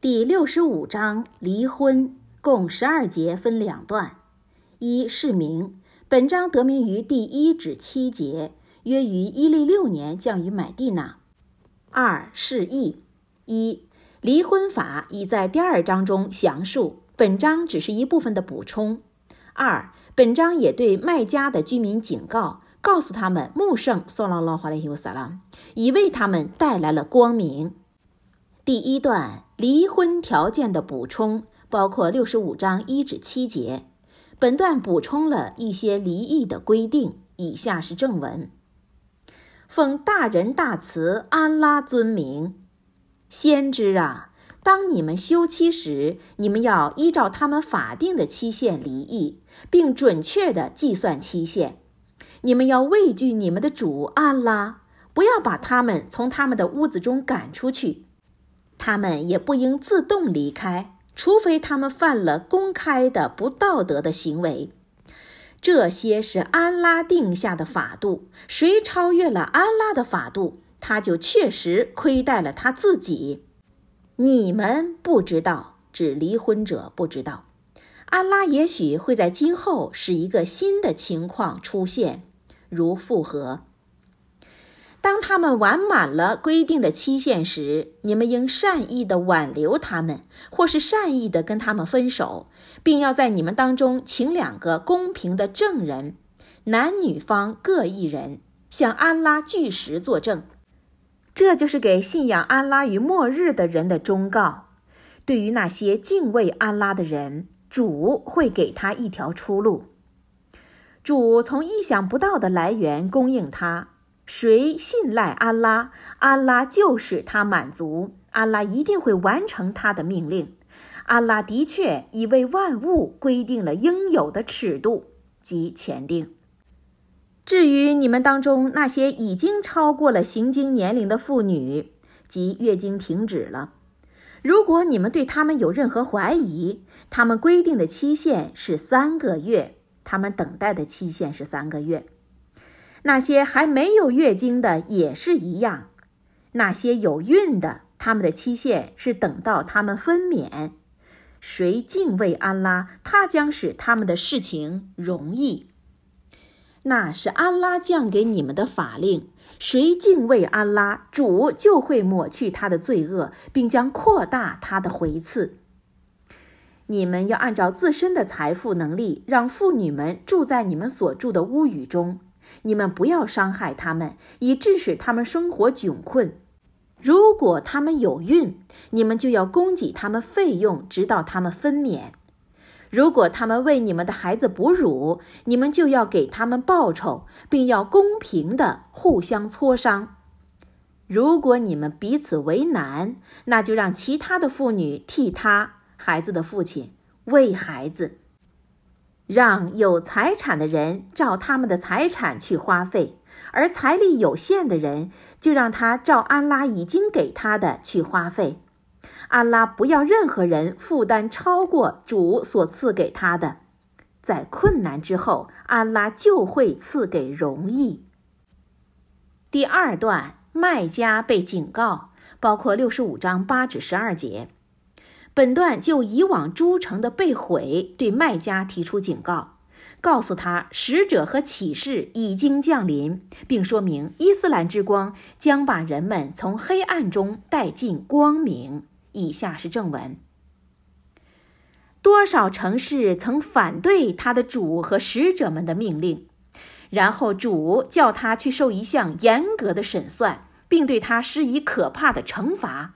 第六十五章离婚，共十二节，分两段。一释名，本章得名于第一至七节，约于伊利六年降于买地那。二释义，一离婚法已在第二章中详述，本章只是一部分的补充。二本章也对卖家的居民警告，告诉他们穆圣娑罗罗华雷尤萨拉已为他们带来了光明。第一段离婚条件的补充包括六十五章一至七节。本段补充了一些离异的规定。以下是正文：奉大仁大慈安拉尊名，先知啊，当你们休妻时，你们要依照他们法定的期限离异，并准确地计算期限。你们要畏惧你们的主安拉，不要把他们从他们的屋子中赶出去。他们也不应自动离开，除非他们犯了公开的不道德的行为。这些是安拉定下的法度，谁超越了安拉的法度，他就确实亏待了他自己。你们不知道，指离婚者不知道，安拉也许会在今后使一个新的情况出现，如复合。当他们完满了规定的期限时，你们应善意地挽留他们，或是善意地跟他们分手，并要在你们当中请两个公平的证人，男女方各一人，向安拉据实作证。这就是给信仰安拉与末日的人的忠告。对于那些敬畏安拉的人，主会给他一条出路。主从意想不到的来源供应他。谁信赖安拉，安拉就使他满足。安拉一定会完成他的命令。安拉的确已为万物规定了应有的尺度及前定。至于你们当中那些已经超过了行经年龄的妇女，即月经停止了，如果你们对他们有任何怀疑，他们规定的期限是三个月，他们等待的期限是三个月。那些还没有月经的也是一样，那些有孕的，他们的期限是等到他们分娩。谁敬畏安拉，他将使他们的事情容易。那是安拉降给你们的法令。谁敬畏安拉，主就会抹去他的罪恶，并将扩大他的回赐。你们要按照自身的财富能力，让妇女们住在你们所住的屋宇中。你们不要伤害他们，以致使他们生活窘困。如果他们有孕，你们就要供给他们费用，直到他们分娩。如果他们为你们的孩子哺乳，你们就要给他们报酬，并要公平地互相磋商。如果你们彼此为难，那就让其他的妇女替他孩子的父亲喂孩子。让有财产的人照他们的财产去花费，而财力有限的人就让他照安拉已经给他的去花费。安拉不要任何人负担超过主所赐给他的。在困难之后，安拉就会赐给容易。第二段，麦加被警告，包括六十五章八至十二节。本段就以往诸城的被毁对卖家提出警告，告诉他使者和启示已经降临，并说明伊斯兰之光将把人们从黑暗中带进光明。以下是正文：多少城市曾反对他的主和使者们的命令，然后主叫他去受一项严格的审算，并对他施以可怕的惩罚。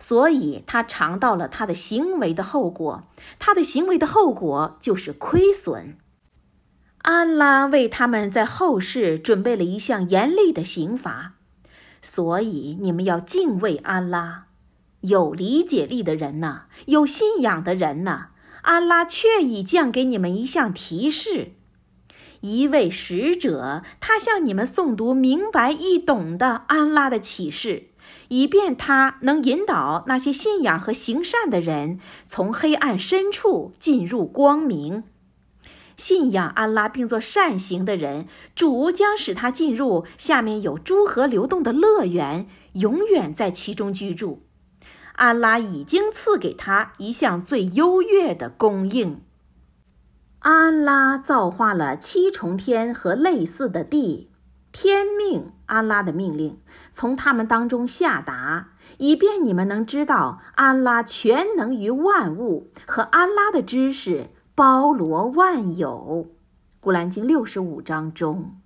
所以他尝到了他的行为的后果，他的行为的后果就是亏损。安拉为他们在后世准备了一项严厉的刑罚，所以你们要敬畏安拉。有理解力的人呐，有信仰的人呐，安拉确已降给你们一项提示，一位使者，他向你们诵读明白易懂的安拉的启示。以便他能引导那些信仰和行善的人从黑暗深处进入光明，信仰安拉并做善行的人，主将使他进入下面有诸河流动的乐园，永远在其中居住。安拉已经赐给他一项最优越的供应。安拉造化了七重天和类似的地，天命安拉的命令从他们当中下达，以便你们能知道安拉全能于万物和安拉的知识包罗万有。古兰经六十五章中。